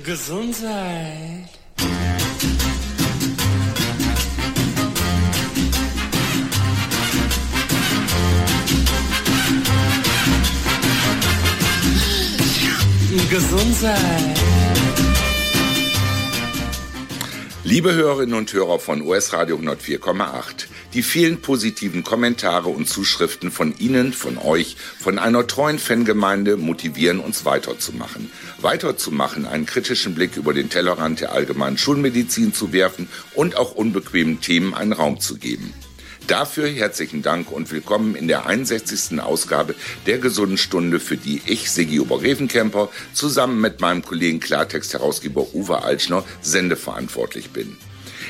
Gesundheit. Gesundheit. Liebe Hörerinnen und Hörer von US Radio 104,8, die vielen positiven Kommentare und Zuschriften von Ihnen, von euch, von einer treuen Fangemeinde motivieren uns weiterzumachen. Weiterzumachen, einen kritischen Blick über den Tellerrand der allgemeinen Schulmedizin zu werfen und auch unbequemen Themen einen Raum zu geben. Dafür herzlichen Dank und willkommen in der 61. Ausgabe der Gesunden Stunde, für die ich, Sigi Oberrevenkemper, zusammen mit meinem Kollegen Klartext-Herausgeber Uwe Altschner sendeverantwortlich bin.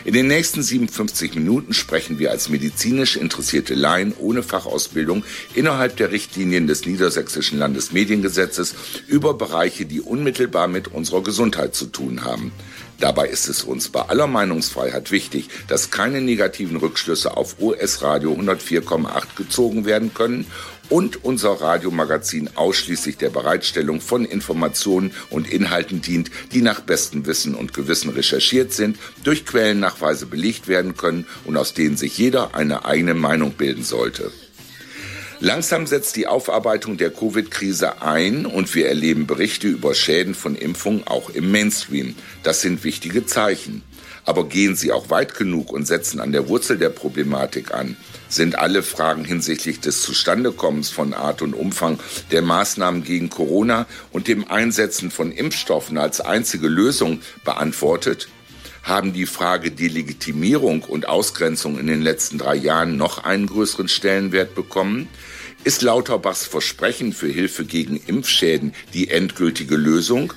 In den nächsten 57 Minuten sprechen wir als medizinisch interessierte Laien ohne Fachausbildung innerhalb der Richtlinien des Niedersächsischen Landesmediengesetzes über Bereiche, die unmittelbar mit unserer Gesundheit zu tun haben. Dabei ist es uns bei aller Meinungsfreiheit wichtig, dass keine negativen Rückschlüsse auf US Radio 104,8 gezogen werden können und unser Radiomagazin ausschließlich der Bereitstellung von Informationen und Inhalten dient, die nach bestem Wissen und Gewissen recherchiert sind, durch Quellennachweise belegt werden können und aus denen sich jeder eine eigene Meinung bilden sollte. Langsam setzt die Aufarbeitung der Covid-Krise ein und wir erleben Berichte über Schäden von Impfungen auch im Mainstream. Das sind wichtige Zeichen. Aber gehen sie auch weit genug und setzen an der Wurzel der Problematik an? Sind alle Fragen hinsichtlich des Zustandekommens von Art und Umfang der Maßnahmen gegen Corona und dem Einsetzen von Impfstoffen als einzige Lösung beantwortet? Haben die Frage Delegitimierung und Ausgrenzung in den letzten drei Jahren noch einen größeren Stellenwert bekommen? Ist Lauterbachs Versprechen für Hilfe gegen Impfschäden die endgültige Lösung?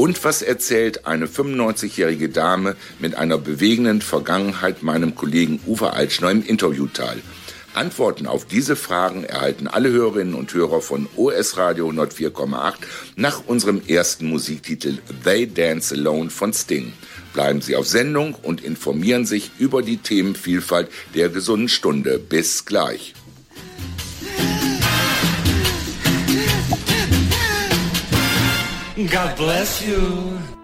Und was erzählt eine 95-jährige Dame mit einer bewegenden Vergangenheit meinem Kollegen Uwe Altschner im Interviewteil? Antworten auf diese Fragen erhalten alle Hörerinnen und Hörer von OS Radio 104,8 nach unserem ersten Musiktitel They Dance Alone von Sting. Bleiben Sie auf Sendung und informieren sich über die Themenvielfalt der gesunden Stunde. Bis gleich. God bless you.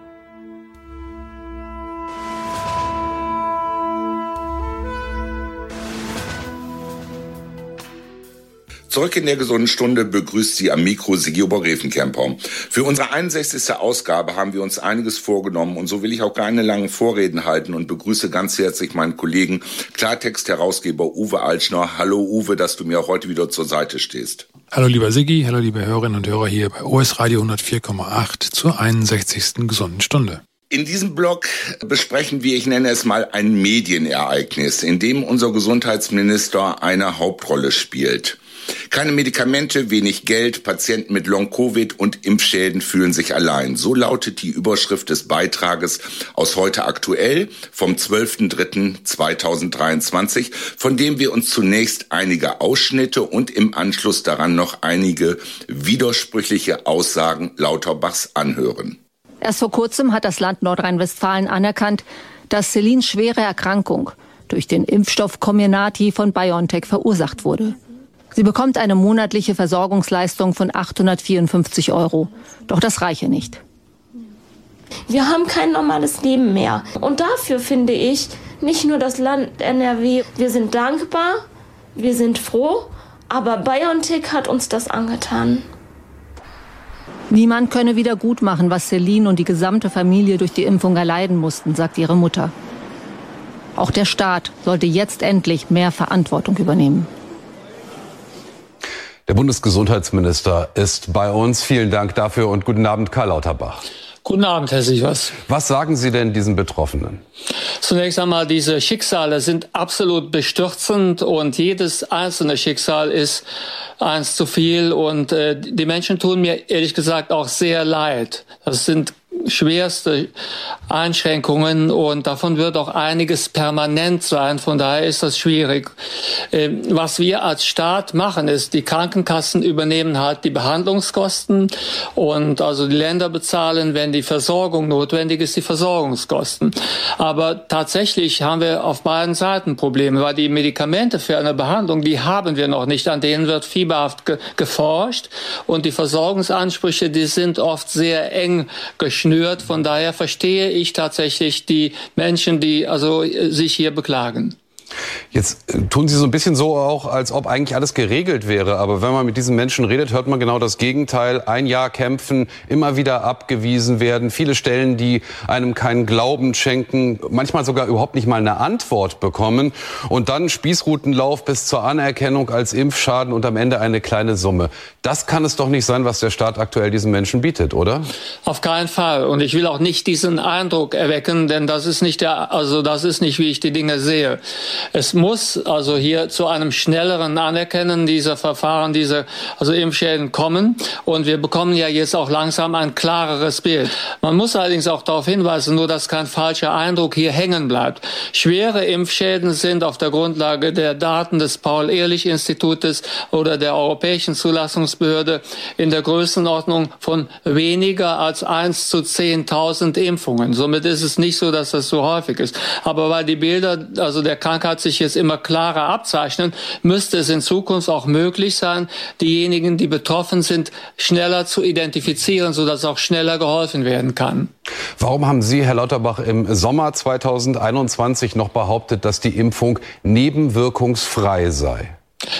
Zurück in der gesunden Stunde begrüßt Sie am Mikro Sigi Oberrevenkemper. Für unsere 61. Ausgabe haben wir uns einiges vorgenommen und so will ich auch keine langen Vorreden halten und begrüße ganz herzlich meinen Kollegen Klartext-Herausgeber Uwe Altschner. Hallo Uwe, dass du mir heute wieder zur Seite stehst. Hallo lieber Sigi, hallo liebe Hörerinnen und Hörer hier bei OS Radio 104,8 zur 61. gesunden Stunde. In diesem Blog besprechen wir, ich nenne es mal ein Medienereignis, in dem unser Gesundheitsminister eine Hauptrolle spielt. Keine Medikamente, wenig Geld, Patienten mit Long-Covid und Impfschäden fühlen sich allein. So lautet die Überschrift des Beitrages aus heute aktuell vom 12.03.2023, von dem wir uns zunächst einige Ausschnitte und im Anschluss daran noch einige widersprüchliche Aussagen Lauterbachs anhören. Erst vor kurzem hat das Land Nordrhein-Westfalen anerkannt, dass Celines schwere Erkrankung durch den Impfstoff Comirnaty von BioNTech verursacht wurde. Sie bekommt eine monatliche Versorgungsleistung von 854 Euro. Doch das reiche nicht. Wir haben kein normales Leben mehr. Und dafür finde ich, nicht nur das Land NRW, wir sind dankbar, wir sind froh, aber BioNTech hat uns das angetan. Niemand könne wieder gut machen, was Celine und die gesamte Familie durch die Impfung erleiden mussten, sagt ihre Mutter. Auch der Staat sollte jetzt endlich mehr Verantwortung übernehmen. Der Bundesgesundheitsminister ist bei uns. Vielen Dank dafür und guten Abend, Karl Lauterbach. Guten Abend, Herr Sievers. Was sagen Sie denn diesen Betroffenen? Zunächst einmal, diese Schicksale sind absolut bestürzend und jedes einzelne Schicksal ist eins zu viel und äh, die Menschen tun mir ehrlich gesagt auch sehr leid. Das sind schwerste Einschränkungen und davon wird auch einiges permanent sein. Von daher ist das schwierig. Ähm, was wir als Staat machen, ist, die Krankenkassen übernehmen halt die Behandlungskosten und also die Länder bezahlen, wenn die Versorgung notwendig ist, die Versorgungskosten. Aber tatsächlich haben wir auf beiden Seiten Probleme, weil die Medikamente für eine Behandlung, die haben wir noch nicht. An denen wird fieberhaft ge geforscht und die Versorgungsansprüche, die sind oft sehr eng geschnürt hört. Von daher verstehe ich tatsächlich die Menschen, die also sich hier beklagen. Jetzt äh, tun Sie so ein bisschen so auch, als ob eigentlich alles geregelt wäre. Aber wenn man mit diesen Menschen redet, hört man genau das Gegenteil. Ein Jahr kämpfen, immer wieder abgewiesen werden. Viele Stellen, die einem keinen Glauben schenken, manchmal sogar überhaupt nicht mal eine Antwort bekommen. Und dann Spießrutenlauf bis zur Anerkennung als Impfschaden und am Ende eine kleine Summe. Das kann es doch nicht sein, was der Staat aktuell diesen Menschen bietet, oder? Auf keinen Fall. Und ich will auch nicht diesen Eindruck erwecken, denn das ist nicht der, also das ist nicht, wie ich die Dinge sehe. Es muss also hier zu einem schnelleren Anerkennen dieser Verfahren, dieser also Impfschäden kommen. Und wir bekommen ja jetzt auch langsam ein klareres Bild. Man muss allerdings auch darauf hinweisen, nur dass kein falscher Eindruck hier hängen bleibt. Schwere Impfschäden sind auf der Grundlage der Daten des Paul-Ehrlich-Institutes oder der Europäischen Zulassungsbehörde in der Größenordnung von weniger als 1 zu 10.000 Impfungen. Somit ist es nicht so, dass das so häufig ist. Aber weil die Bilder also der Krankheit sich jetzt immer klarer abzeichnen, müsste es in Zukunft auch möglich sein, diejenigen, die betroffen sind, schneller zu identifizieren, sodass auch schneller geholfen werden kann. Warum haben Sie, Herr Lauterbach, im Sommer 2021 noch behauptet, dass die Impfung nebenwirkungsfrei sei?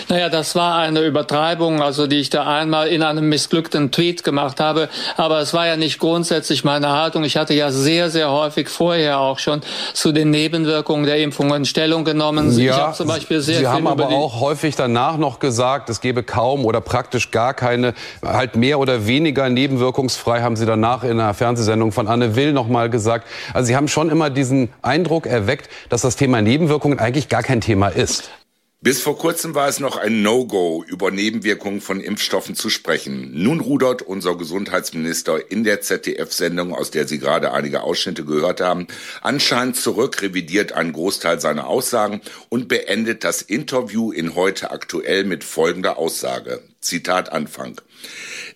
Naja, das war eine Übertreibung, also die ich da einmal in einem missglückten Tweet gemacht habe. Aber es war ja nicht grundsätzlich meine Haltung. Ich hatte ja sehr, sehr häufig vorher auch schon zu den Nebenwirkungen der Impfungen Stellung genommen. Ja, ich habe zum Beispiel sehr Sie haben aber auch häufig danach noch gesagt, es gebe kaum oder praktisch gar keine, halt mehr oder weniger nebenwirkungsfrei, haben Sie danach in einer Fernsehsendung von Anne Will noch mal gesagt. Also Sie haben schon immer diesen Eindruck erweckt, dass das Thema Nebenwirkungen eigentlich gar kein Thema ist. Bis vor kurzem war es noch ein No-Go, über Nebenwirkungen von Impfstoffen zu sprechen. Nun rudert unser Gesundheitsminister in der ZDF-Sendung, aus der Sie gerade einige Ausschnitte gehört haben, anscheinend zurück, revidiert einen Großteil seiner Aussagen und beendet das Interview in heute aktuell mit folgender Aussage. Zitat Anfang.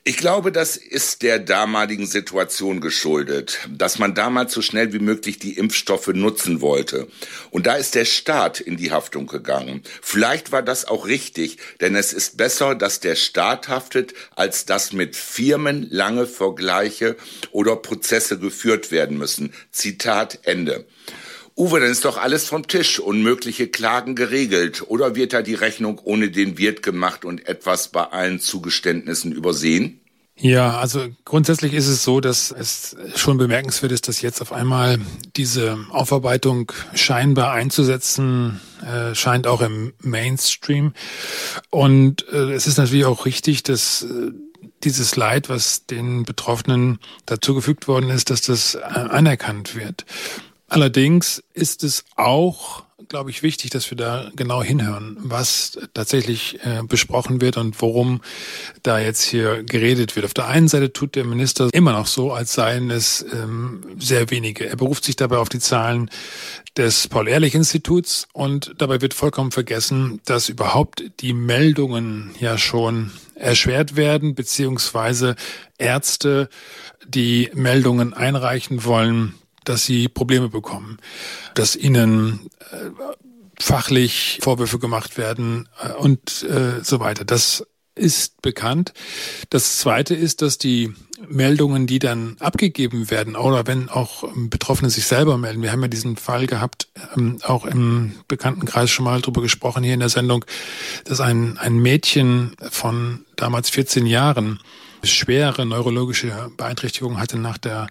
Ich glaube, das ist der damaligen Situation geschuldet, dass man damals so schnell wie möglich die Impfstoffe nutzen wollte. Und da ist der Staat in die Haftung gegangen. Vielleicht war das auch richtig, denn es ist besser, dass der Staat haftet, als dass mit Firmen lange Vergleiche oder Prozesse geführt werden müssen. Zitat Ende. Uwe, dann ist doch alles vom Tisch, unmögliche Klagen geregelt. Oder wird da die Rechnung ohne den Wirt gemacht und etwas bei allen Zugeständnissen übersehen? Ja, also grundsätzlich ist es so, dass es schon bemerkenswert ist, dass jetzt auf einmal diese Aufarbeitung scheinbar einzusetzen äh, scheint auch im Mainstream. Und äh, es ist natürlich auch richtig, dass äh, dieses Leid, was den Betroffenen dazugefügt worden ist, dass das äh, anerkannt wird. Allerdings ist es auch, glaube ich, wichtig, dass wir da genau hinhören, was tatsächlich äh, besprochen wird und worum da jetzt hier geredet wird. Auf der einen Seite tut der Minister immer noch so, als seien es ähm, sehr wenige. Er beruft sich dabei auf die Zahlen des Paul-Ehrlich-Instituts und dabei wird vollkommen vergessen, dass überhaupt die Meldungen ja schon erschwert werden, beziehungsweise Ärzte, die Meldungen einreichen wollen, dass sie Probleme bekommen, dass ihnen äh, fachlich Vorwürfe gemacht werden äh, und äh, so weiter. Das ist bekannt. Das Zweite ist, dass die Meldungen, die dann abgegeben werden, oder wenn auch Betroffene sich selber melden, wir haben ja diesen Fall gehabt, ähm, auch im Bekanntenkreis schon mal drüber gesprochen hier in der Sendung, dass ein, ein Mädchen von damals 14 Jahren schwere neurologische Beeinträchtigung hatte nach der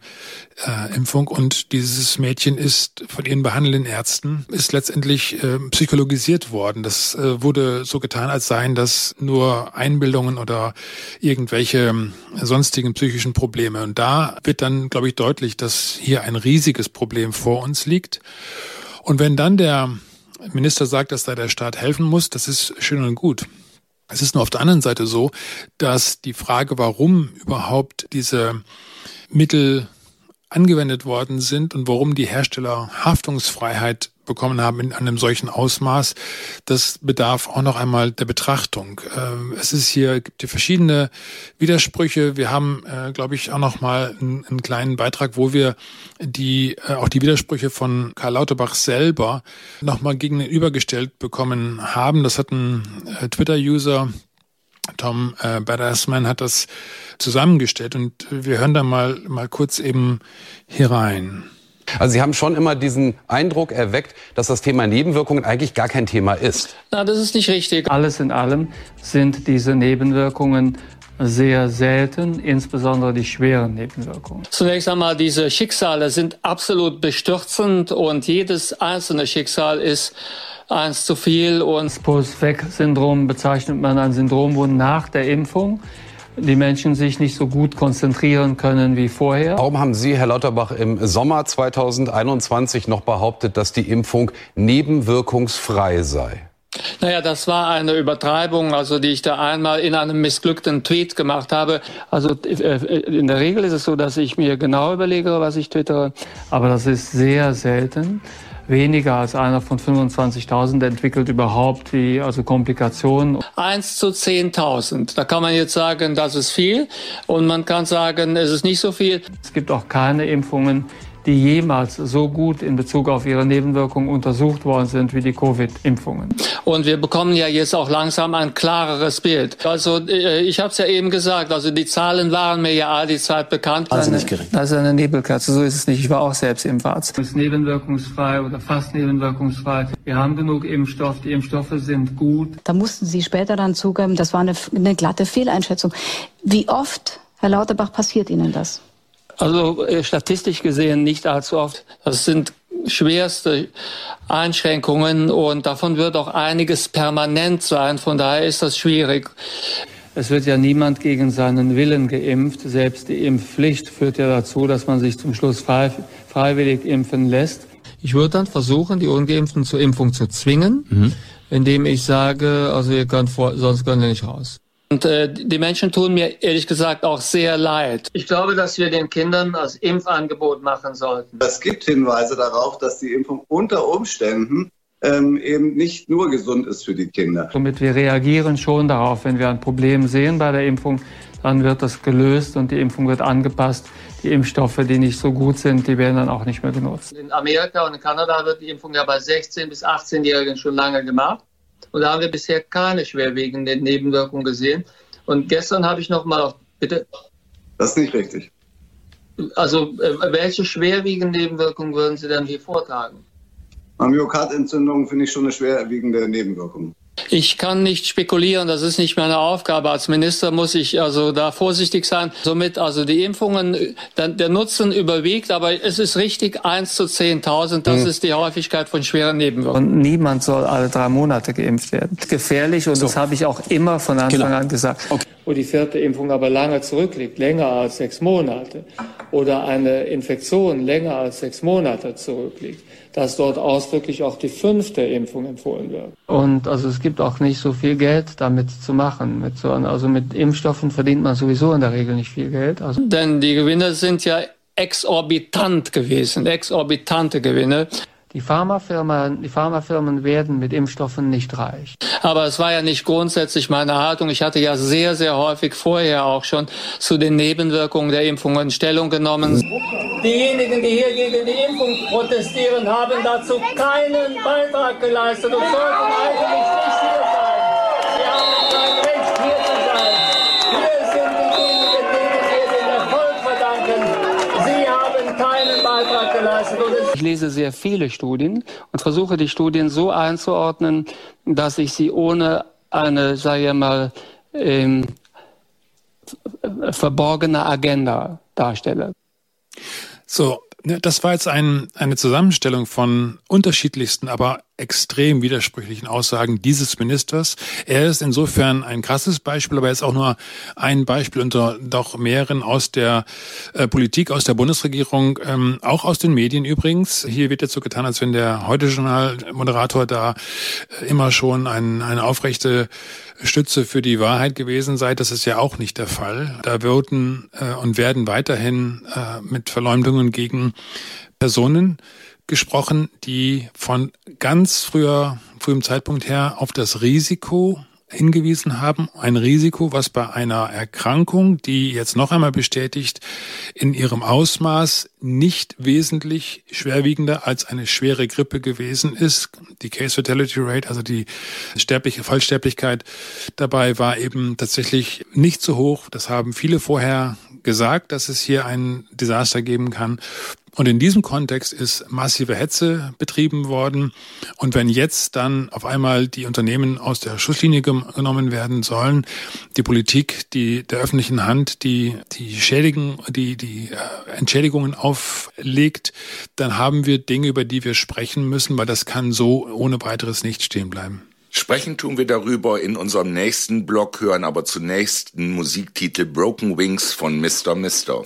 äh, Impfung und dieses Mädchen ist von ihren behandelnden Ärzten ist letztendlich äh, psychologisiert worden. Das äh, wurde so getan, als seien das nur Einbildungen oder irgendwelche ähm, sonstigen psychischen Probleme. Und da wird dann, glaube ich, deutlich, dass hier ein riesiges Problem vor uns liegt. Und wenn dann der Minister sagt, dass da der Staat helfen muss, das ist schön und gut. Es ist nur auf der anderen Seite so, dass die Frage, warum überhaupt diese Mittel angewendet worden sind und warum die Hersteller Haftungsfreiheit bekommen haben in einem solchen Ausmaß, das bedarf auch noch einmal der Betrachtung. Ähm, es ist hier, gibt hier verschiedene Widersprüche. Wir haben, äh, glaube ich, auch noch mal einen, einen, kleinen Beitrag, wo wir die, äh, auch die Widersprüche von Karl Lauterbach selber noch mal gegenübergestellt bekommen haben. Das hat ein äh, Twitter-User Tom Badassman hat das zusammengestellt und wir hören da mal, mal kurz eben hier rein. Also Sie haben schon immer diesen Eindruck erweckt, dass das Thema Nebenwirkungen eigentlich gar kein Thema ist. Na, das ist nicht richtig. Alles in allem sind diese Nebenwirkungen sehr selten, insbesondere die schweren Nebenwirkungen. Zunächst einmal, diese Schicksale sind absolut bestürzend und jedes einzelne Schicksal ist eins zu viel. Und das Post-Weg-Syndrom bezeichnet man ein Syndrom, wo nach der Impfung die Menschen sich nicht so gut konzentrieren können wie vorher. Warum haben Sie, Herr Lauterbach, im Sommer 2021 noch behauptet, dass die Impfung nebenwirkungsfrei sei? Naja, das war eine Übertreibung, also die ich da einmal in einem missglückten Tweet gemacht habe. Also äh, in der Regel ist es so, dass ich mir genau überlege, was ich twittere, aber das ist sehr selten weniger als einer von 25.000 entwickelt überhaupt die also Komplikationen. 1 zu 10.000. Da kann man jetzt sagen, das ist viel und man kann sagen, es ist nicht so viel. Es gibt auch keine Impfungen, die jemals so gut in Bezug auf ihre Nebenwirkungen untersucht worden sind wie die Covid-Impfungen. Und wir bekommen ja jetzt auch langsam ein klareres Bild. Also äh, ich habe es ja eben gesagt, also die Zahlen waren mir ja all die Zeit bekannt. Also nicht gering. Das ist eine Nebelkerze, so ist es nicht. Ich war auch selbst Impfarzt. Es ist nebenwirkungsfrei oder fast nebenwirkungsfrei. Wir haben genug Impfstoff, die Impfstoffe sind gut. Da mussten Sie später dann zugeben, das war eine, eine glatte Fehleinschätzung. Wie oft, Herr Lauterbach, passiert Ihnen das? Also äh, statistisch gesehen nicht allzu oft. Das sind schwerste Einschränkungen und davon wird auch einiges permanent sein. Von daher ist das schwierig. Es wird ja niemand gegen seinen Willen geimpft. Selbst die Impfpflicht führt ja dazu, dass man sich zum Schluss frei, freiwillig impfen lässt. Ich würde dann versuchen, die Ungeimpften zur Impfung zu zwingen, mhm. indem ich sage, also ihr könnt vor, sonst könnt ihr nicht raus. Und äh, die Menschen tun mir ehrlich gesagt auch sehr leid. Ich glaube, dass wir den Kindern das Impfangebot machen sollten. Es gibt Hinweise darauf, dass die Impfung unter Umständen ähm, eben nicht nur gesund ist für die Kinder. Somit wir reagieren schon darauf, wenn wir ein Problem sehen bei der Impfung, dann wird das gelöst und die Impfung wird angepasst. Die Impfstoffe, die nicht so gut sind, die werden dann auch nicht mehr genutzt. In Amerika und in Kanada wird die Impfung ja bei 16 bis 18-Jährigen schon lange gemacht. Und da haben wir bisher keine schwerwiegenden Nebenwirkungen gesehen. Und gestern habe ich noch mal auf, bitte. Das ist nicht richtig. Also, äh, welche schwerwiegenden Nebenwirkungen würden Sie denn hier vortragen? Myokardentzündung finde ich schon eine schwerwiegende Nebenwirkung. Ich kann nicht spekulieren, das ist nicht meine Aufgabe. Als Minister muss ich also da vorsichtig sein. Somit also die Impfungen, der Nutzen überwiegt, aber es ist richtig, 1 zu 10.000, das mhm. ist die Häufigkeit von schweren Nebenwirkungen. Und niemand soll alle drei Monate geimpft werden. Gefährlich und so. das habe ich auch immer von Anfang genau. an gesagt. Okay. Wo die vierte Impfung aber lange zurückliegt, länger als sechs Monate, oder eine Infektion länger als sechs Monate zurückliegt, dass dort ausdrücklich auch die fünfte Impfung empfohlen wird. Und also es gibt auch nicht so viel Geld damit zu machen. Mit so, also mit Impfstoffen verdient man sowieso in der Regel nicht viel Geld. Also Denn die Gewinne sind ja exorbitant gewesen, exorbitante Gewinne. Die Pharmafirmen, die Pharmafirmen werden mit Impfstoffen nicht reich. Aber es war ja nicht grundsätzlich meine Haltung. Ich hatte ja sehr, sehr häufig vorher auch schon zu den Nebenwirkungen der Impfungen Stellung genommen. Diejenigen, die hier gegen die Impfung protestieren, haben dazu keinen Beitrag geleistet und sollten eigentlich nicht hier sein. Ich lese sehr viele Studien und versuche die Studien so einzuordnen, dass ich sie ohne eine, sage ich mal, ähm, verborgene Agenda darstelle. So, ne, das war jetzt ein, eine Zusammenstellung von unterschiedlichsten, aber extrem widersprüchlichen Aussagen dieses Ministers. Er ist insofern ein krasses Beispiel, aber er ist auch nur ein Beispiel unter doch mehreren aus der äh, Politik, aus der Bundesregierung, ähm, auch aus den Medien übrigens. Hier wird jetzt so getan, als wenn der Heute-Journal-Moderator da äh, immer schon ein, eine aufrechte Stütze für die Wahrheit gewesen sei. Das ist ja auch nicht der Fall. Da würden äh, und werden weiterhin äh, mit Verleumdungen gegen Personen gesprochen, die von ganz früher, frühem Zeitpunkt her auf das Risiko hingewiesen haben. Ein Risiko, was bei einer Erkrankung, die jetzt noch einmal bestätigt, in ihrem Ausmaß nicht wesentlich schwerwiegender als eine schwere Grippe gewesen ist. Die Case Fatality Rate, also die sterbliche Fallsterblichkeit dabei war eben tatsächlich nicht so hoch. Das haben viele vorher gesagt, dass es hier ein Desaster geben kann. Und in diesem Kontext ist massive Hetze betrieben worden. Und wenn jetzt dann auf einmal die Unternehmen aus der Schusslinie genommen werden sollen, die Politik, die der öffentlichen Hand, die die Schädigen, die die äh, Entschädigungen auflegt, dann haben wir Dinge, über die wir sprechen müssen, weil das kann so ohne weiteres nicht stehen bleiben. Sprechen tun wir darüber in unserem nächsten Blog, hören aber zunächst den Musiktitel Broken Wings von Mr. Mister.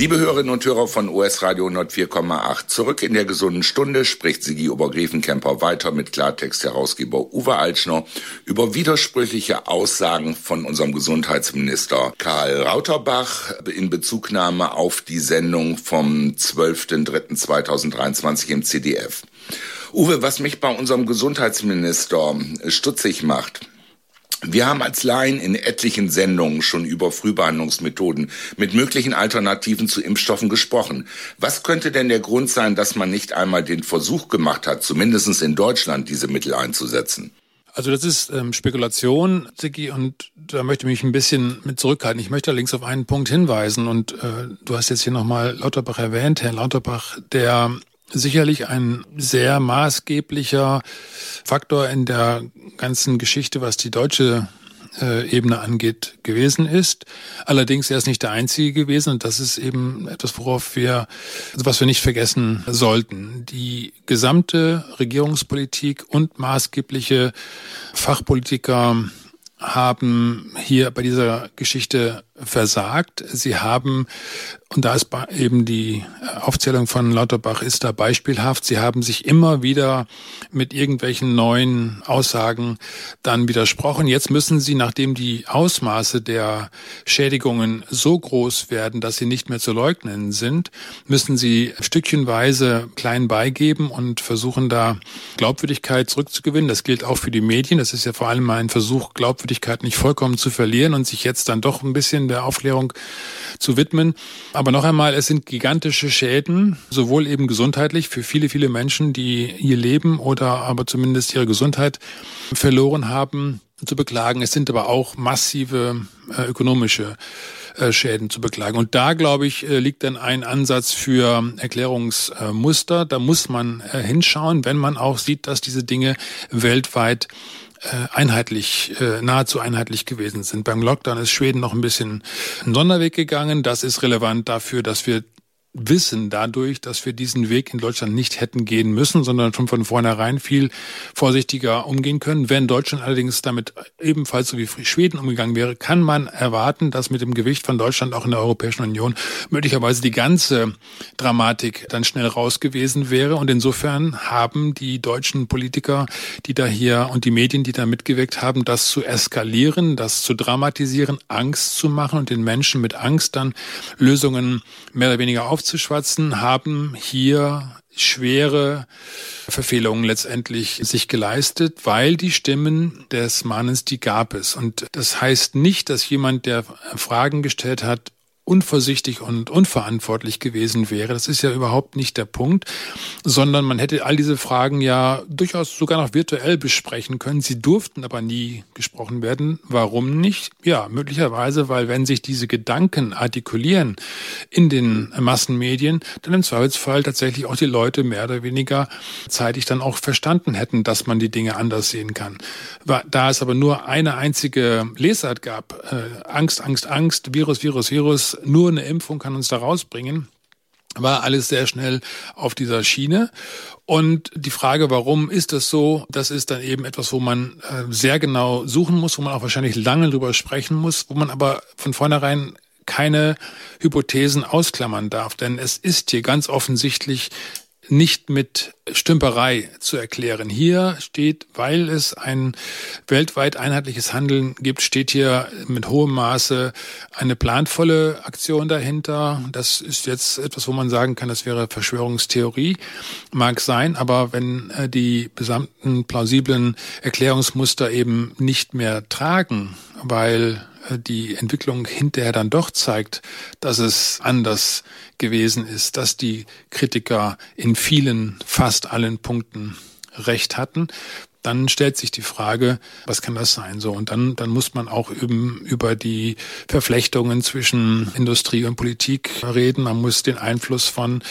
Liebe Hörerinnen und Hörer von US Radio 104,8, zurück in der gesunden Stunde spricht Sigi Obergräfenkämper weiter mit Klartext-Herausgeber Uwe Altschner über widersprüchliche Aussagen von unserem Gesundheitsminister Karl Rauterbach in Bezugnahme auf die Sendung vom 12.03.2023 im CDF. Uwe, was mich bei unserem Gesundheitsminister stutzig macht, wir haben als Laien in etlichen Sendungen schon über Frühbehandlungsmethoden mit möglichen Alternativen zu Impfstoffen gesprochen. Was könnte denn der Grund sein, dass man nicht einmal den Versuch gemacht hat, zumindest in Deutschland diese Mittel einzusetzen? Also das ist ähm, Spekulation, Ziggy, und da möchte ich mich ein bisschen mit zurückhalten. Ich möchte allerdings auf einen Punkt hinweisen und äh, du hast jetzt hier nochmal Lauterbach erwähnt, Herr Lauterbach, der sicherlich ein sehr maßgeblicher Faktor in der ganzen Geschichte, was die deutsche äh, Ebene angeht, gewesen ist. Allerdings er ist nicht der einzige gewesen und das ist eben etwas, worauf wir, also was wir nicht vergessen sollten. Die gesamte Regierungspolitik und maßgebliche Fachpolitiker haben hier bei dieser Geschichte versagt. Sie haben, und da ist eben die Aufzählung von Lauterbach ist da beispielhaft, sie haben sich immer wieder mit irgendwelchen neuen Aussagen dann widersprochen. Jetzt müssen sie, nachdem die Ausmaße der Schädigungen so groß werden, dass sie nicht mehr zu leugnen sind, müssen sie stückchenweise klein beigeben und versuchen da Glaubwürdigkeit zurückzugewinnen. Das gilt auch für die Medien. Das ist ja vor allem ein Versuch, Glaubwürdigkeit nicht vollkommen zu verlieren und sich jetzt dann doch ein bisschen der Aufklärung zu widmen. Aber noch einmal, es sind gigantische Schäden, sowohl eben gesundheitlich für viele, viele Menschen, die ihr Leben oder aber zumindest ihre Gesundheit verloren haben, zu beklagen. Es sind aber auch massive äh, ökonomische äh, Schäden zu beklagen. Und da, glaube ich, äh, liegt dann ein Ansatz für Erklärungsmuster. Da muss man äh, hinschauen, wenn man auch sieht, dass diese Dinge weltweit einheitlich, äh, nahezu einheitlich gewesen sind. Beim Lockdown ist Schweden noch ein bisschen einen Sonderweg gegangen. Das ist relevant dafür, dass wir wissen dadurch, dass wir diesen Weg in Deutschland nicht hätten gehen müssen, sondern schon von vornherein viel vorsichtiger umgehen können. Wenn Deutschland allerdings damit ebenfalls so wie Schweden umgegangen wäre, kann man erwarten, dass mit dem Gewicht von Deutschland auch in der Europäischen Union möglicherweise die ganze Dramatik dann schnell raus gewesen wäre. Und insofern haben die deutschen Politiker, die da hier und die Medien, die da mitgewirkt haben, das zu eskalieren, das zu dramatisieren, Angst zu machen und den Menschen mit Angst dann Lösungen mehr oder weniger auf aufzuschwatzen, haben hier schwere Verfehlungen letztendlich sich geleistet, weil die Stimmen des Mannes, die gab es. Und das heißt nicht, dass jemand, der Fragen gestellt hat, unvorsichtig und unverantwortlich gewesen wäre. Das ist ja überhaupt nicht der Punkt, sondern man hätte all diese Fragen ja durchaus sogar noch virtuell besprechen können. Sie durften aber nie gesprochen werden. Warum nicht? Ja, möglicherweise, weil wenn sich diese Gedanken artikulieren in den Massenmedien, dann im Zweifelsfall tatsächlich auch die Leute mehr oder weniger zeitig dann auch verstanden hätten, dass man die Dinge anders sehen kann. Da es aber nur eine einzige Lesart gab, äh, Angst, Angst, Angst, Virus, Virus, Virus, nur eine Impfung kann uns da rausbringen war alles sehr schnell auf dieser Schiene. Und die Frage, warum ist das so, das ist dann eben etwas, wo man äh, sehr genau suchen muss, wo man auch wahrscheinlich lange drüber sprechen muss, wo man aber von vornherein keine Hypothesen ausklammern darf. Denn es ist hier ganz offensichtlich nicht mit Stümperei zu erklären. Hier steht, weil es ein weltweit einheitliches Handeln gibt, steht hier mit hohem Maße eine planvolle Aktion dahinter. Das ist jetzt etwas, wo man sagen kann, das wäre Verschwörungstheorie. Mag sein, aber wenn äh, die besamten plausiblen Erklärungsmuster eben nicht mehr tragen, weil die Entwicklung hinterher dann doch zeigt, dass es anders gewesen ist, dass die Kritiker in vielen, fast allen Punkten recht hatten, dann stellt sich die Frage, was kann das sein? So und dann dann muss man auch eben über die Verflechtungen zwischen Industrie und Politik reden. Man muss den Einfluss von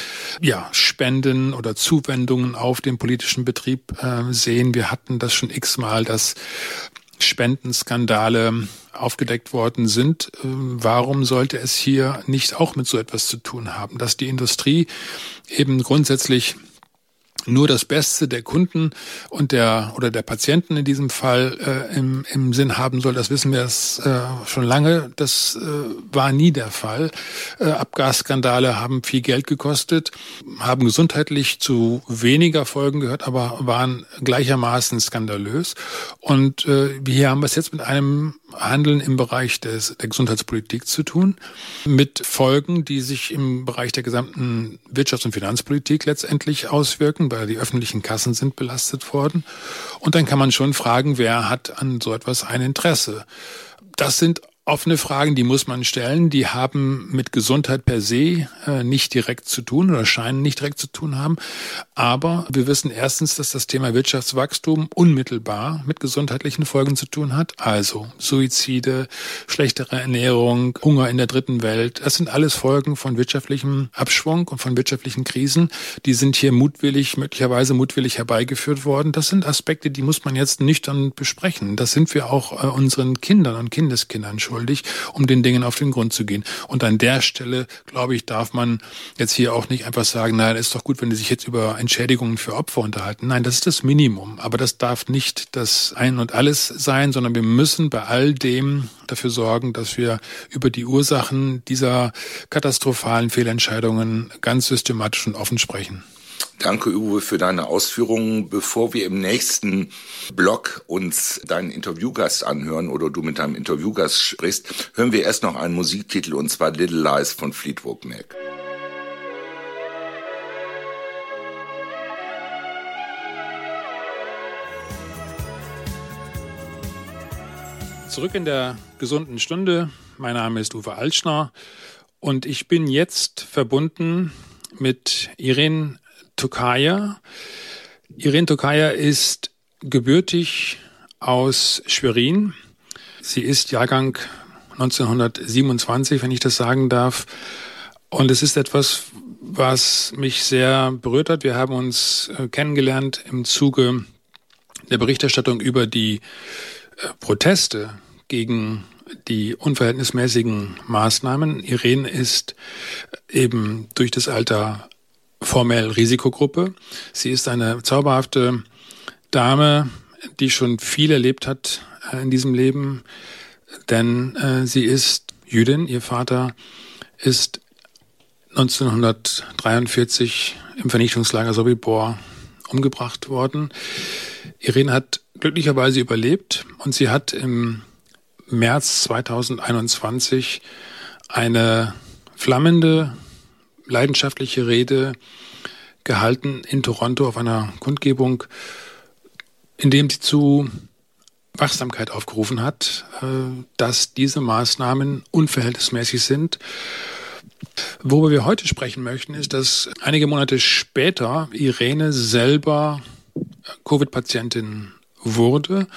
ja Spenden oder Zuwendungen auf den politischen Betrieb äh, sehen. Wir hatten das schon x-mal, dass Spendenskandale aufgedeckt worden sind. Ähm, warum sollte es hier nicht auch mit so etwas zu tun haben, dass die Industrie eben grundsätzlich nur das Beste der Kunden und der oder der Patienten in diesem Fall äh, im, im Sinn haben soll. Das wissen wir das, äh, schon lange. Das äh, war nie der Fall. Äh, Abgasskandale haben viel Geld gekostet, haben gesundheitlich zu weniger Folgen gehört, aber waren gleichermaßen skandalös. Und äh, hier haben wir es jetzt mit einem Handeln im Bereich des, der Gesundheitspolitik zu tun, mit Folgen, die sich im Bereich der gesamten Wirtschafts- und Finanzpolitik letztendlich auswirken, weil die öffentlichen Kassen sind belastet worden. Und dann kann man schon fragen, wer hat an so etwas ein Interesse? Das sind offene Fragen, die muss man stellen. Die haben mit Gesundheit per se äh, nicht direkt zu tun oder scheinen nicht direkt zu tun haben. Aber wir wissen erstens, dass das Thema Wirtschaftswachstum unmittelbar mit gesundheitlichen Folgen zu tun hat. Also Suizide, schlechtere Ernährung, Hunger in der dritten Welt. Das sind alles Folgen von wirtschaftlichem Abschwung und von wirtschaftlichen Krisen. Die sind hier mutwillig, möglicherweise mutwillig herbeigeführt worden. Das sind Aspekte, die muss man jetzt nüchtern besprechen. Das sind wir auch äh, unseren Kindern und Kindeskindern schuldig schuldig, um den Dingen auf den Grund zu gehen. Und an der Stelle, glaube ich, darf man jetzt hier auch nicht einfach sagen, naja, ist doch gut, wenn die sich jetzt über Entschädigungen für Opfer unterhalten. Nein, das ist das Minimum. Aber das darf nicht das Ein und Alles sein, sondern wir müssen bei all dem dafür sorgen, dass wir über die Ursachen dieser katastrophalen Fehlentscheidungen ganz systematisch und offen sprechen. Danke, Uwe, für deine Ausführungen. Bevor wir im nächsten Blog uns deinen Interviewgast anhören oder du mit deinem Interviewgast sprichst, hören wir erst noch einen Musiktitel und zwar Little Lies von Fleetwood Mac. Zurück in der gesunden Stunde. Mein Name ist Uwe Altschner und ich bin jetzt verbunden mit Irene Tokaja. Irene Tokaja ist gebürtig aus Schwerin. Sie ist Jahrgang 1927, wenn ich das sagen darf. Und es ist etwas, was mich sehr berührt hat. Wir haben uns äh, kennengelernt im Zuge der Berichterstattung über die äh, Proteste gegen die unverhältnismäßigen Maßnahmen. Irene ist eben durch das Alter formell Risikogruppe. Sie ist eine zauberhafte Dame, die schon viel erlebt hat äh, in diesem Leben, denn äh, sie ist Jüdin. Ihr Vater ist 1943 im Vernichtungslager Sobibor umgebracht worden. Irene hat glücklicherweise überlebt und sie hat im März 2021 eine flammende leidenschaftliche Rede gehalten in Toronto auf einer Kundgebung, in dem sie zu Wachsamkeit aufgerufen hat, äh, dass diese Maßnahmen unverhältnismäßig sind. Worüber wir heute sprechen möchten, ist, dass einige Monate später Irene selber Covid-Patientin wurde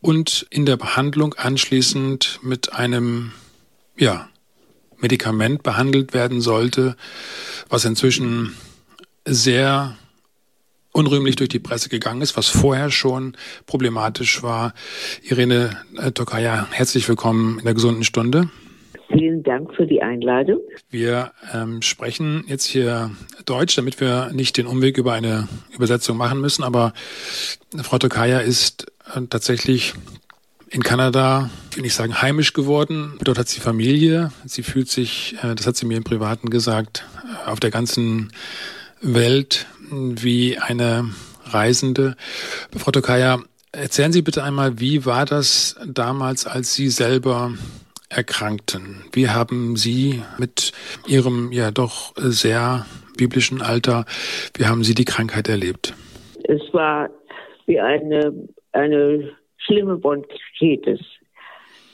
und in der Behandlung anschließend mit einem, ja, Medikament behandelt werden sollte, was inzwischen sehr unrühmlich durch die Presse gegangen ist, was vorher schon problematisch war. Irene äh, Tokaja, herzlich willkommen in der gesunden Stunde. Vielen Dank für die Einladung. Wir ähm, sprechen jetzt hier Deutsch, damit wir nicht den Umweg über eine Übersetzung machen müssen. Aber Frau Tokaja ist äh, tatsächlich in Kanada, ich will nicht sagen heimisch geworden. Dort hat sie Familie. Sie fühlt sich, äh, das hat sie mir im Privaten gesagt, äh, auf der ganzen Welt wie eine Reisende. Frau Tokaya, erzählen Sie bitte einmal, wie war das damals, als Sie selber erkrankten? Wie haben Sie mit Ihrem ja doch sehr biblischen Alter, wie haben Sie die Krankheit erlebt? Es war wie eine, eine schlimme Bronchitis.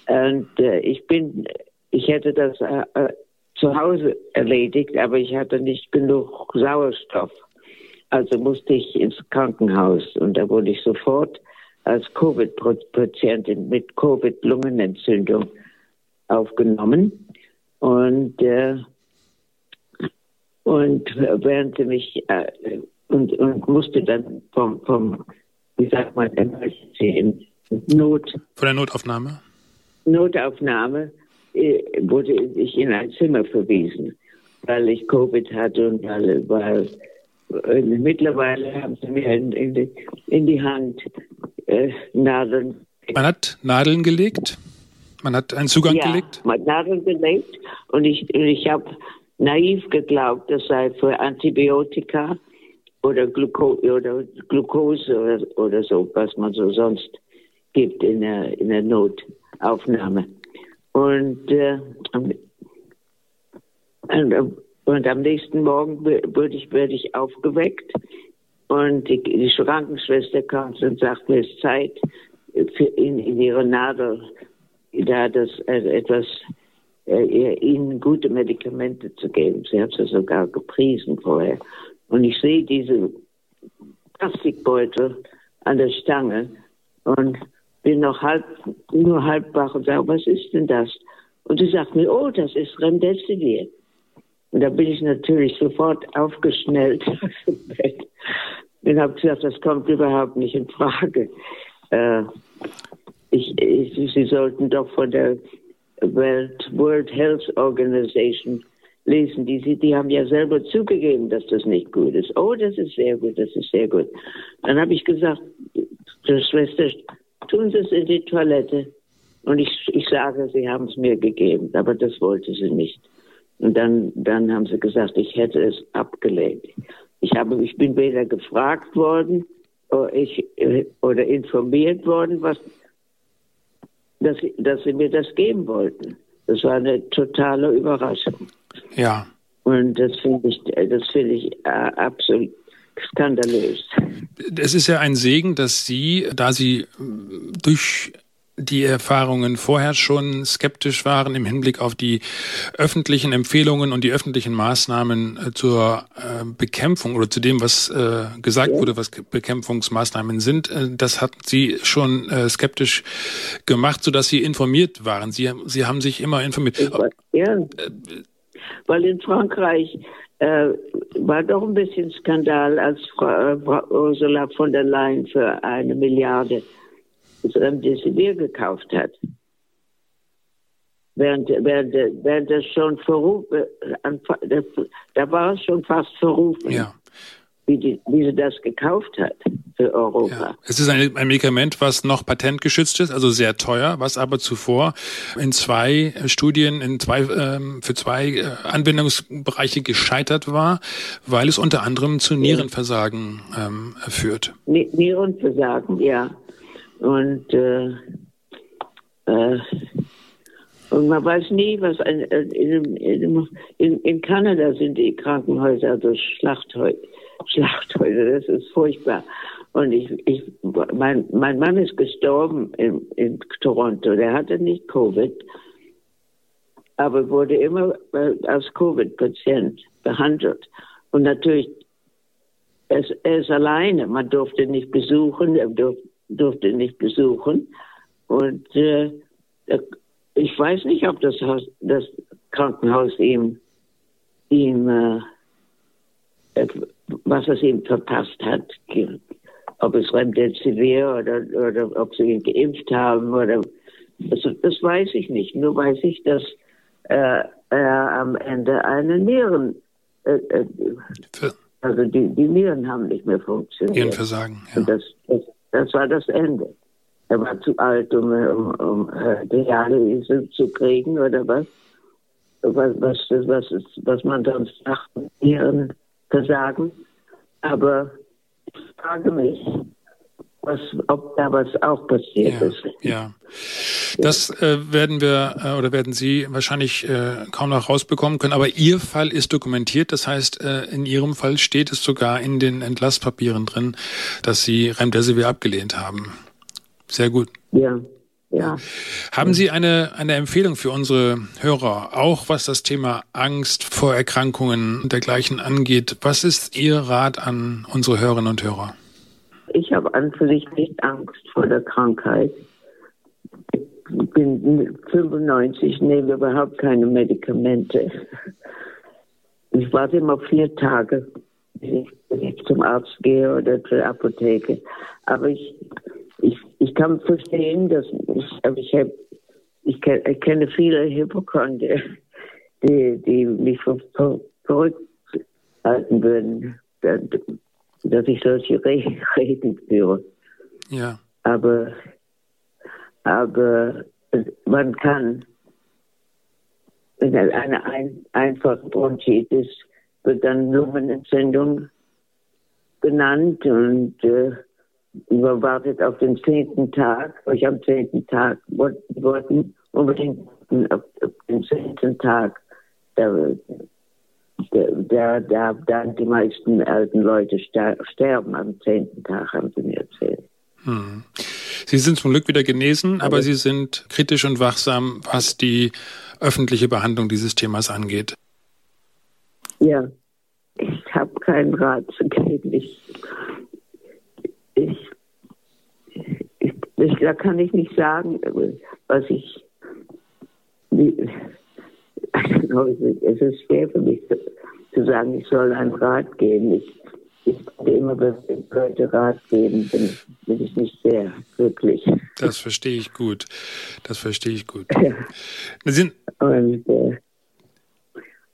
Und äh, ich bin, ich hätte das äh, äh, zu Hause erledigt, aber ich hatte nicht genug Sauerstoff. Also musste ich ins Krankenhaus und da wurde ich sofort als Covid-Patientin mit Covid-Lungenentzündung aufgenommen. Und, äh, und während sie mich äh, und, und musste dann vom, vom wie sagt man, in Not. Von der Notaufnahme? Notaufnahme äh, wurde ich in ein Zimmer verwiesen, weil ich Covid hatte und weil, weil äh, mittlerweile haben sie mir in, in, die, in die Hand äh, Nadeln. Man hat Nadeln gelegt? Man hat einen Zugang ja, gelegt? man hat Nadeln gelegt und ich, ich habe naiv geglaubt, das sei für Antibiotika oder, Gluko oder Glucose oder, oder so, was man so sonst gibt in der, in der Notaufnahme. Und, äh, und, und, am nächsten Morgen wurde ich, wurde ich aufgeweckt und die, die Krankenschwester kam und sagte, es ist Zeit, für in, in ihre Nadel da das äh, etwas äh, ihnen gute Medikamente zu geben. Sie hat es sogar gepriesen vorher. Und ich sehe diese Plastikbeutel an der Stange und bin noch halb, nur halb wach und sage, was ist denn das? Und sie sagt mir, oh, das ist Remdesivir. Und da bin ich natürlich sofort aufgeschnellt aus dem Bett und habe gesagt, das kommt überhaupt nicht in Frage. Äh, ich, ich, Sie sollten doch von der Welt, World Health Organization lesen. Die, die haben ja selber zugegeben, dass das nicht gut ist. Oh, das ist sehr gut, das ist sehr gut. Dann habe ich gesagt, Schwester, tun Sie es in die Toilette. Und ich, ich sage, Sie haben es mir gegeben, aber das wollte sie nicht. Und dann, dann haben sie gesagt, ich hätte es abgelehnt. Ich, habe, ich bin weder gefragt worden oder, ich, oder informiert worden, was, dass, dass sie mir das geben wollten. Das war eine totale Überraschung. Ja. Und das finde ich, das finde ich äh, absolut skandalös. Es ist ja ein Segen, dass Sie, da Sie durch die Erfahrungen vorher schon skeptisch waren im Hinblick auf die öffentlichen Empfehlungen und die öffentlichen Maßnahmen äh, zur äh, Bekämpfung oder zu dem, was äh, gesagt wurde, was Bekämpfungsmaßnahmen sind. Das hat Sie schon skeptisch gemacht, sodass Sie informiert waren. Sie, Sie haben sich immer informiert. Ja, weil in Frankreich äh, war doch ein bisschen Skandal, als Frau, Ursula von der Leyen für eine Milliarde Remdesivir gekauft hat. Während, während, während das schon verrufen, da war es schon fast verrufen, ja. Wie, die, wie sie das gekauft hat für Europa. Ja. Es ist ein, ein, Medikament, was noch patentgeschützt ist, also sehr teuer, was aber zuvor in zwei Studien, in zwei, ähm, für zwei äh, Anwendungsbereiche gescheitert war, weil es unter anderem zu Nierenversagen ähm, führt. Nierenversagen, ja. Und, äh, äh, und man weiß nie, was ein, in, in, in, in, Kanada sind die Krankenhäuser, also Schlachthäuser, Schlachthäuser, das ist furchtbar. Und ich, ich, mein, mein Mann ist gestorben in, in Toronto, der hatte nicht Covid, aber wurde immer als Covid-Patient behandelt. Und natürlich, er, er ist alleine, man durfte nicht besuchen, er durfte durfte nicht besuchen. Und äh, ich weiß nicht, ob das, Haus, das Krankenhaus ihm, ihm äh, was es ihm verpasst hat, ob es Remdesivir oder, oder ob sie ihn geimpft haben oder das, das weiß ich nicht. Nur weiß ich, dass äh, er am Ende eine Nieren äh, äh also die, die Nieren haben nicht mehr funktioniert. Nierenversagen, ja. Das, das das war das Ende. Er war zu alt, um, um, um äh, Dialyse zu kriegen oder was. Was, was, was, was man sonst sagt, Nierenversagen. Aber ich frage mich, was, ob da was auch passiert ja, ist. Ja. Das äh, werden wir äh, oder werden Sie wahrscheinlich äh, kaum noch rausbekommen können. Aber Ihr Fall ist dokumentiert. Das heißt, äh, in Ihrem Fall steht es sogar in den Entlasspapieren drin, dass Sie Remdesivir abgelehnt haben. Sehr gut. Ja. Ja. Haben Sie eine, eine Empfehlung für unsere Hörer, auch was das Thema Angst vor Erkrankungen und dergleichen angeht? Was ist Ihr Rat an unsere Hörerinnen und Hörer? Ich habe an für sich nicht Angst vor der Krankheit. Ich bin 95, nehme überhaupt keine Medikamente. Ich warte immer vier Tage, bis ich zum Arzt gehe oder zur Apotheke. Aber ich, ich, ich kann verstehen, dass ich, ich, hab, ich, kenne viele Hypochonder, die, die mich verrückt halten würden dass ich solche Reden führe. Ja. Aber, aber man kann, wenn eine ein, einfache Bronchitis wird dann Lungenentzündung genannt und äh, wartet auf den zehnten Tag. Ich am zehnten Tag wollten unbedingt auf, auf den zehnten Tag da, da, da, da die meisten alten Leute sterben am zehnten Tag, haben sie mir erzählt. Hm. Sie sind zum Glück wieder genesen, aber Sie sind kritisch und wachsam, was die öffentliche Behandlung dieses Themas angeht. Ja, ich habe keinen Rat zu geben. Ich, ich, ich, ich, da kann ich nicht sagen, was ich. es ist schwer für mich zu, zu sagen, ich soll einen Rat geben. Ich, ich immer, wenn Leute Rat geben, bin, bin ich nicht sehr glücklich. Das verstehe ich gut. Das verstehe ich gut. Ja. Sind, Und, äh,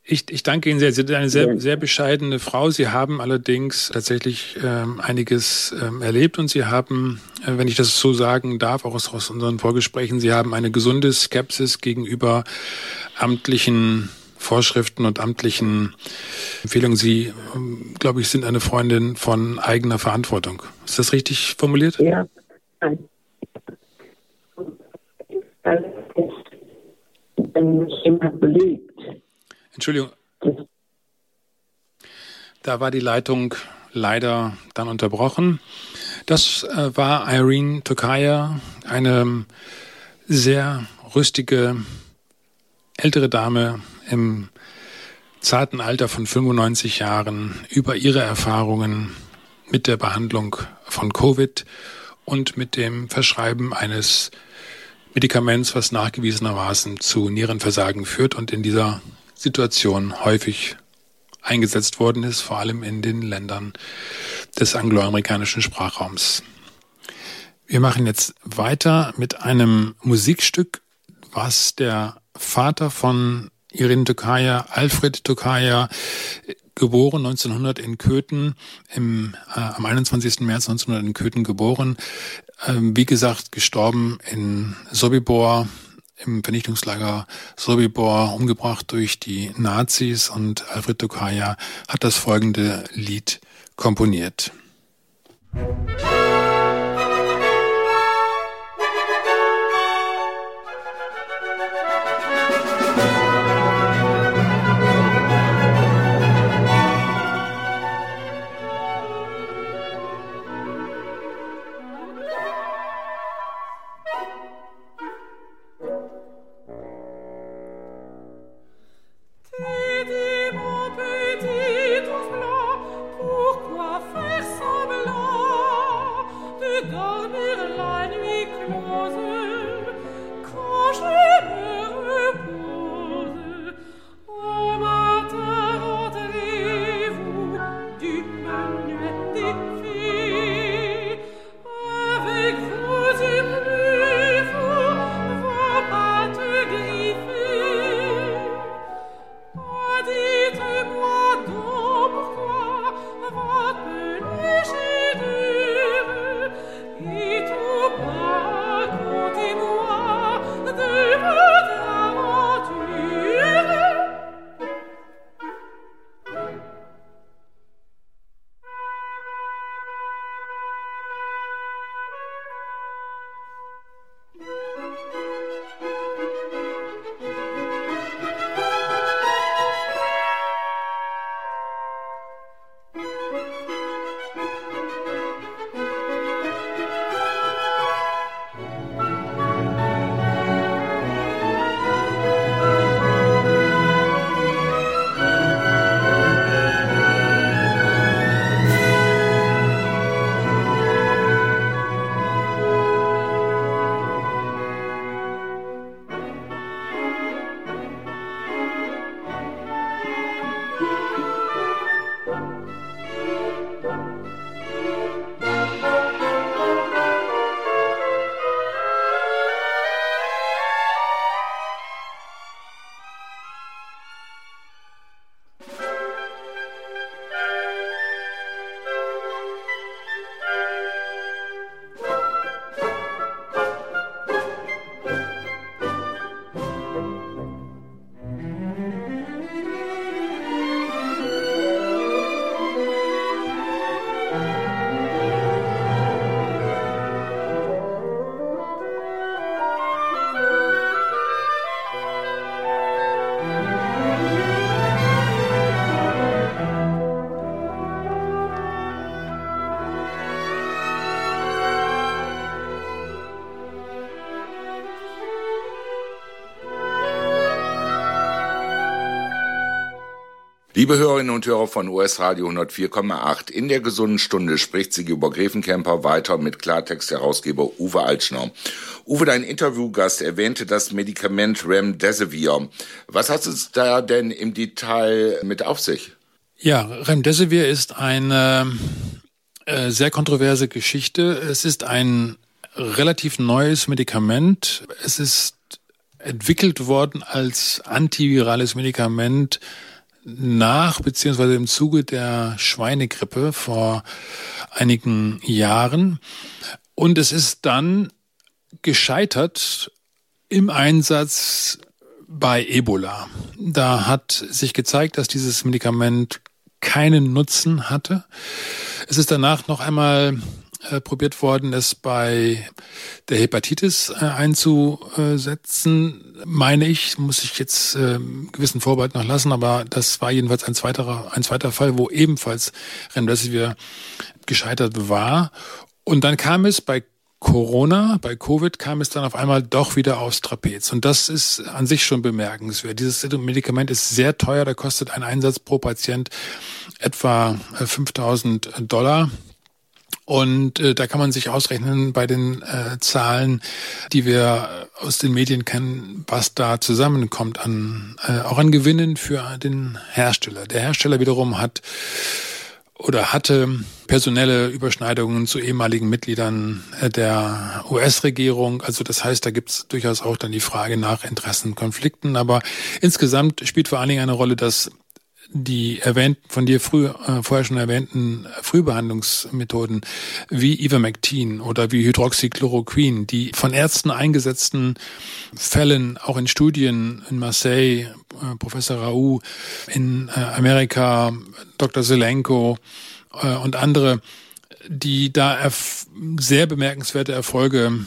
ich, ich danke Ihnen sehr. Sie sind eine sehr, sehr bescheidene Frau. Sie haben allerdings tatsächlich ähm, einiges ähm, erlebt und Sie haben, äh, wenn ich das so sagen darf, auch aus, aus unseren Vorgesprächen, Sie haben eine gesunde Skepsis gegenüber amtlichen Vorschriften und amtlichen Empfehlungen. Sie, ähm, glaube ich, sind eine Freundin von eigener Verantwortung. Ist das richtig formuliert? Ja. Nein. Wenn mich jemand beliebt. Entschuldigung. Da war die Leitung leider dann unterbrochen. Das äh, war Irene Tokaya, eine sehr rüstige ältere Dame im zarten Alter von 95 Jahren über ihre Erfahrungen mit der Behandlung von Covid und mit dem Verschreiben eines Medikaments, was nachgewiesenermaßen zu Nierenversagen führt und in dieser Situation häufig eingesetzt worden ist, vor allem in den Ländern des angloamerikanischen Sprachraums. Wir machen jetzt weiter mit einem Musikstück, was der Vater von Irin Tokaya, Alfred Tokaya, geboren 1900 in Köthen, im, äh, am 21. März 1900 in Köthen geboren, ähm, wie gesagt gestorben in Sobibor im Vernichtungslager Sobibor umgebracht durch die Nazis und Alfred Tokaya hat das folgende Lied komponiert. Musik Liebe Hörerinnen und Hörer von US Radio 104,8, in der gesunden Stunde spricht Sigibor Grevenkemper weiter mit Klartext-Herausgeber Uwe Altschner. Uwe, dein Interviewgast erwähnte das Medikament Remdesivir. Was hat es da denn im Detail mit auf sich? Ja, Remdesivir ist eine äh, sehr kontroverse Geschichte. Es ist ein relativ neues Medikament. Es ist entwickelt worden als antivirales Medikament nach beziehungsweise im Zuge der Schweinegrippe vor einigen Jahren. Und es ist dann gescheitert im Einsatz bei Ebola. Da hat sich gezeigt, dass dieses Medikament keinen Nutzen hatte. Es ist danach noch einmal äh, probiert worden, es bei der Hepatitis äh, einzusetzen, meine ich, muss ich jetzt äh, gewissen Vorbehalt noch lassen, aber das war jedenfalls ein zweiter, ein zweiter Fall, wo ebenfalls Remdesivir gescheitert war. Und dann kam es bei Corona, bei Covid kam es dann auf einmal doch wieder aufs Trapez. Und das ist an sich schon bemerkenswert. Dieses Medikament ist sehr teuer, da kostet ein Einsatz pro Patient etwa 5000 Dollar. Und äh, da kann man sich ausrechnen bei den äh, Zahlen, die wir aus den Medien kennen, was da zusammenkommt an äh, auch an Gewinnen für den Hersteller. Der Hersteller wiederum hat oder hatte personelle Überschneidungen zu ehemaligen Mitgliedern äh, der US-Regierung. Also das heißt, da gibt es durchaus auch dann die Frage nach Interessenkonflikten. Aber insgesamt spielt vor allen Dingen eine Rolle, dass die erwähnten, von dir früh, äh, vorher schon erwähnten Frühbehandlungsmethoden wie Ivermectin oder wie Hydroxychloroquin, die von Ärzten eingesetzten Fällen auch in Studien in Marseille, äh, Professor Raoult, in äh, Amerika, Dr. Zelenko äh, und andere, die da sehr bemerkenswerte Erfolge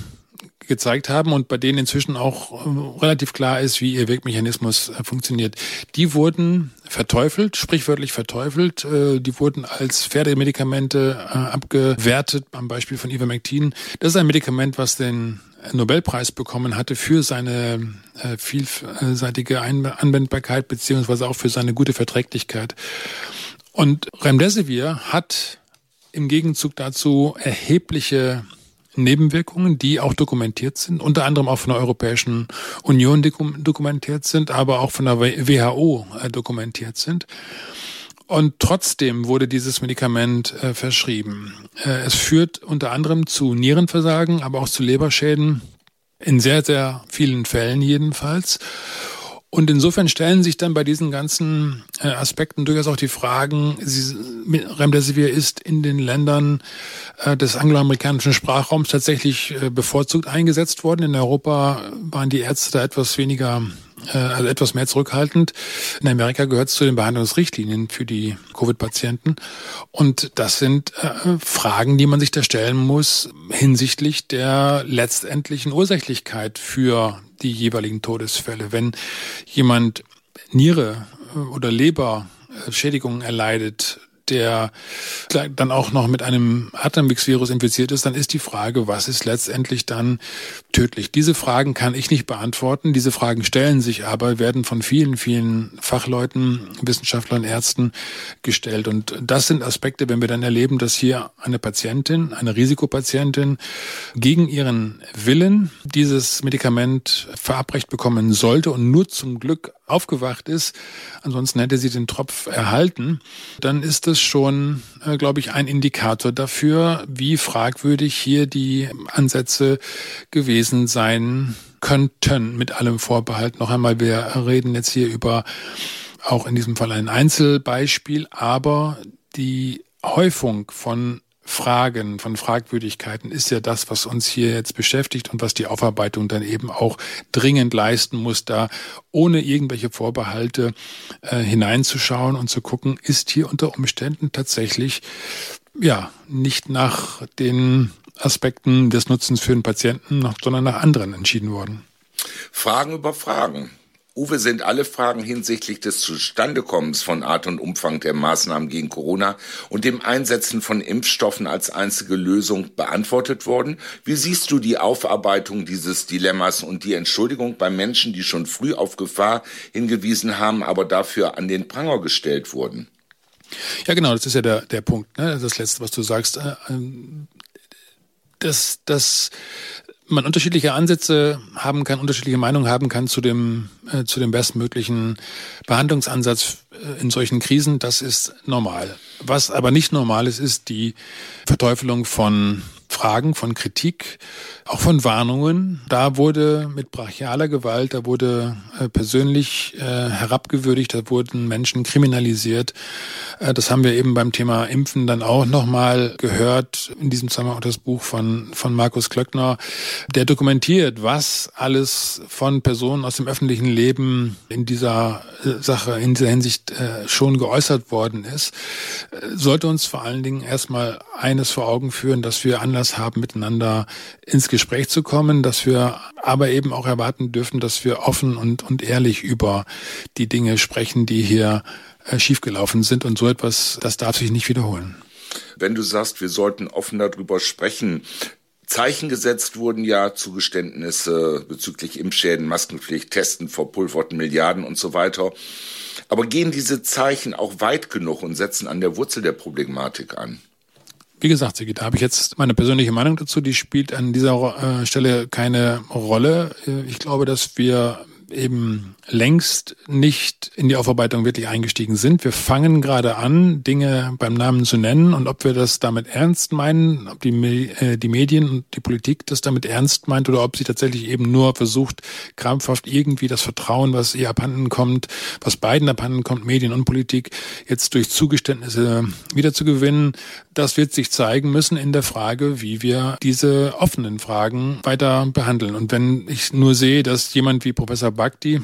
gezeigt haben und bei denen inzwischen auch äh, relativ klar ist, wie ihr Wirkmechanismus äh, funktioniert. Die wurden verteufelt, sprichwörtlich verteufelt. Äh, die wurden als Pferdemedikamente abgewertet, am Beispiel von Ivermectin. Das ist ein Medikament, was den Nobelpreis bekommen hatte für seine vielseitige Anwendbarkeit beziehungsweise auch für seine gute Verträglichkeit. Und Remdesivir hat im Gegenzug dazu erhebliche Nebenwirkungen, die auch dokumentiert sind, unter anderem auch von der Europäischen Union dokumentiert sind, aber auch von der WHO äh, dokumentiert sind. Und trotzdem wurde dieses Medikament äh, verschrieben. Äh, es führt unter anderem zu Nierenversagen, aber auch zu Leberschäden, in sehr, sehr vielen Fällen jedenfalls. Und insofern stellen sich dann bei diesen ganzen äh, Aspekten durchaus auch die Fragen, Remdesivir ist in den Ländern äh, des angloamerikanischen Sprachraums tatsächlich äh, bevorzugt eingesetzt worden. In Europa waren die Ärzte da etwas weniger also etwas mehr zurückhaltend. In Amerika gehört es zu den Behandlungsrichtlinien für die Covid-Patienten. Und das sind Fragen, die man sich da stellen muss hinsichtlich der letztendlichen Ursächlichkeit für die jeweiligen Todesfälle. Wenn jemand Niere äh, oder Leberschädigungen erleidet, der dann auch noch mit einem Atemwegsvirus infiziert ist, dann ist die Frage, was ist letztendlich dann tödlich? Diese Fragen kann ich nicht beantworten. Diese Fragen stellen sich aber, werden von vielen, vielen Fachleuten, Wissenschaftlern, Ärzten gestellt. Und das sind Aspekte, wenn wir dann erleben, dass hier eine Patientin, eine Risikopatientin gegen ihren Willen dieses Medikament verabreicht bekommen sollte und nur zum Glück aufgewacht ist, ansonsten hätte sie den Tropf erhalten, dann ist das schon, äh, glaube ich, ein Indikator dafür, wie fragwürdig hier die Ansätze gewesen sein könnten, mit allem Vorbehalt. Noch einmal, wir reden jetzt hier über auch in diesem Fall ein Einzelbeispiel, aber die Häufung von Fragen, von Fragwürdigkeiten ist ja das, was uns hier jetzt beschäftigt und was die Aufarbeitung dann eben auch dringend leisten muss, da ohne irgendwelche Vorbehalte äh, hineinzuschauen und zu gucken, ist hier unter Umständen tatsächlich ja nicht nach den Aspekten des Nutzens für den Patienten, sondern nach anderen entschieden worden. Fragen über Fragen. Uwe, sind alle Fragen hinsichtlich des Zustandekommens von Art und Umfang der Maßnahmen gegen Corona und dem Einsetzen von Impfstoffen als einzige Lösung beantwortet worden? Wie siehst du die Aufarbeitung dieses Dilemmas und die Entschuldigung bei Menschen, die schon früh auf Gefahr hingewiesen haben, aber dafür an den Pranger gestellt wurden? Ja, genau, das ist ja der, der Punkt, ne? das Letzte, was du sagst. Äh, ähm, dass, dass man unterschiedliche Ansätze haben kann, unterschiedliche Meinungen haben kann zu dem, äh, zu dem bestmöglichen Behandlungsansatz äh, in solchen Krisen, das ist normal. Was aber nicht normal ist, ist die Verteufelung von Fragen, von Kritik, auch von Warnungen. Da wurde mit brachialer Gewalt, da wurde äh, persönlich äh, herabgewürdigt, da wurden Menschen kriminalisiert. Äh, das haben wir eben beim Thema Impfen dann auch nochmal gehört. In diesem Zusammenhang auch das Buch von, von Markus Klöckner, der dokumentiert, was alles von Personen aus dem öffentlichen Leben in dieser äh, Sache, in dieser Hinsicht äh, schon geäußert worden ist. Äh, sollte uns vor allen Dingen erstmal eines vor Augen führen, dass wir Anlass haben, miteinander ins Gespräch zu kommen, dass wir aber eben auch erwarten dürfen, dass wir offen und, und ehrlich über die Dinge sprechen, die hier äh, schiefgelaufen sind. Und so etwas, das darf sich nicht wiederholen. Wenn du sagst, wir sollten offen darüber sprechen, Zeichen gesetzt wurden ja Zugeständnisse bezüglich Impfschäden, Maskenpflicht, Testen, verpulverten Milliarden und so weiter. Aber gehen diese Zeichen auch weit genug und setzen an der Wurzel der Problematik an? Wie gesagt, Sigi, da habe ich jetzt meine persönliche Meinung dazu. Die spielt an dieser äh, Stelle keine Rolle. Äh, ich glaube, dass wir eben längst nicht in die Aufarbeitung wirklich eingestiegen sind. Wir fangen gerade an, Dinge beim Namen zu nennen und ob wir das damit ernst meinen, ob die, äh, die Medien und die Politik das damit ernst meint oder ob sie tatsächlich eben nur versucht, krampfhaft irgendwie das Vertrauen, was ihr abhanden kommt, was beiden abhanden kommt, Medien und Politik, jetzt durch Zugeständnisse wiederzugewinnen. Das wird sich zeigen müssen in der Frage, wie wir diese offenen Fragen weiter behandeln. Und wenn ich nur sehe, dass jemand wie Professor Bhakti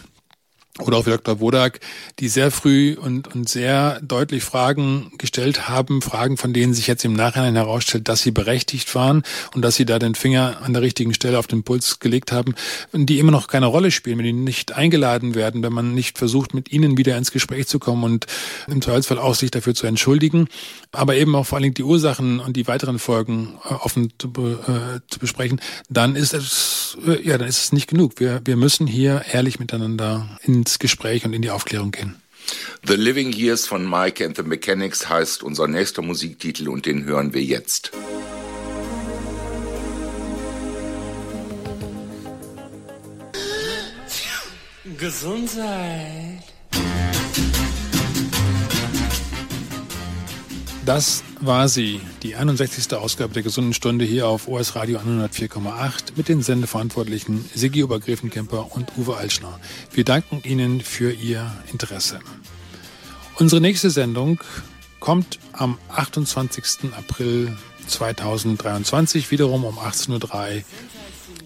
oder auch wie Dr. Wodak, die sehr früh und, und sehr deutlich Fragen gestellt haben, Fragen, von denen sich jetzt im Nachhinein herausstellt, dass sie berechtigt waren und dass sie da den Finger an der richtigen Stelle auf den Puls gelegt haben, die immer noch keine Rolle spielen, wenn die nicht eingeladen werden, wenn man nicht versucht, mit ihnen wieder ins Gespräch zu kommen und im Zweifelsfall auch sich dafür zu entschuldigen, aber eben auch vor allen Dingen die Ursachen und die weiteren Folgen äh, offen zu, äh, zu besprechen, dann ist es, äh, ja, dann ist es nicht genug. Wir, wir müssen hier ehrlich miteinander in ins Gespräch und in die Aufklärung gehen. The Living Years von Mike and the Mechanics heißt unser nächster Musiktitel und den hören wir jetzt. Gesundheit. Das war sie, die 61. Ausgabe der Gesunden Stunde hier auf OS Radio 104,8 mit den Sendeverantwortlichen Sigi Obergräfenkemper und Uwe Altschner. Wir danken Ihnen für Ihr Interesse. Unsere nächste Sendung kommt am 28. April 2023, wiederum um 18.03 Uhr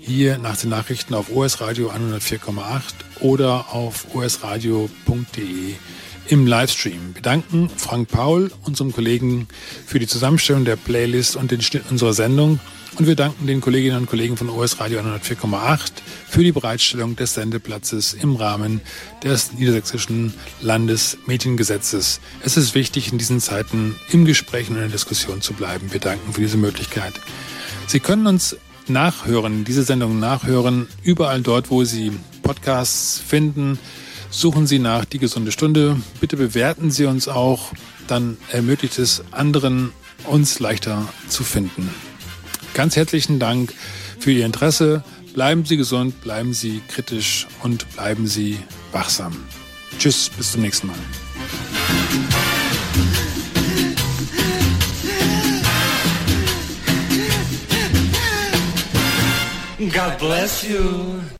hier nach den Nachrichten auf OS Radio 104,8 oder auf osradio.de im Livestream. Wir danken Frank Paul, unserem Kollegen, für die Zusammenstellung der Playlist und den Schnitt unserer Sendung. Und wir danken den Kolleginnen und Kollegen von OS Radio 104,8 für die Bereitstellung des Sendeplatzes im Rahmen des niedersächsischen Landesmediengesetzes. Es ist wichtig, in diesen Zeiten im Gespräch und in der Diskussion zu bleiben. Wir danken für diese Möglichkeit. Sie können uns nachhören, diese Sendung nachhören, überall dort, wo Sie Podcasts finden Suchen Sie nach Die gesunde Stunde. Bitte bewerten Sie uns auch. Dann ermöglicht es anderen, uns leichter zu finden. Ganz herzlichen Dank für Ihr Interesse. Bleiben Sie gesund, bleiben Sie kritisch und bleiben Sie wachsam. Tschüss, bis zum nächsten Mal. God bless you.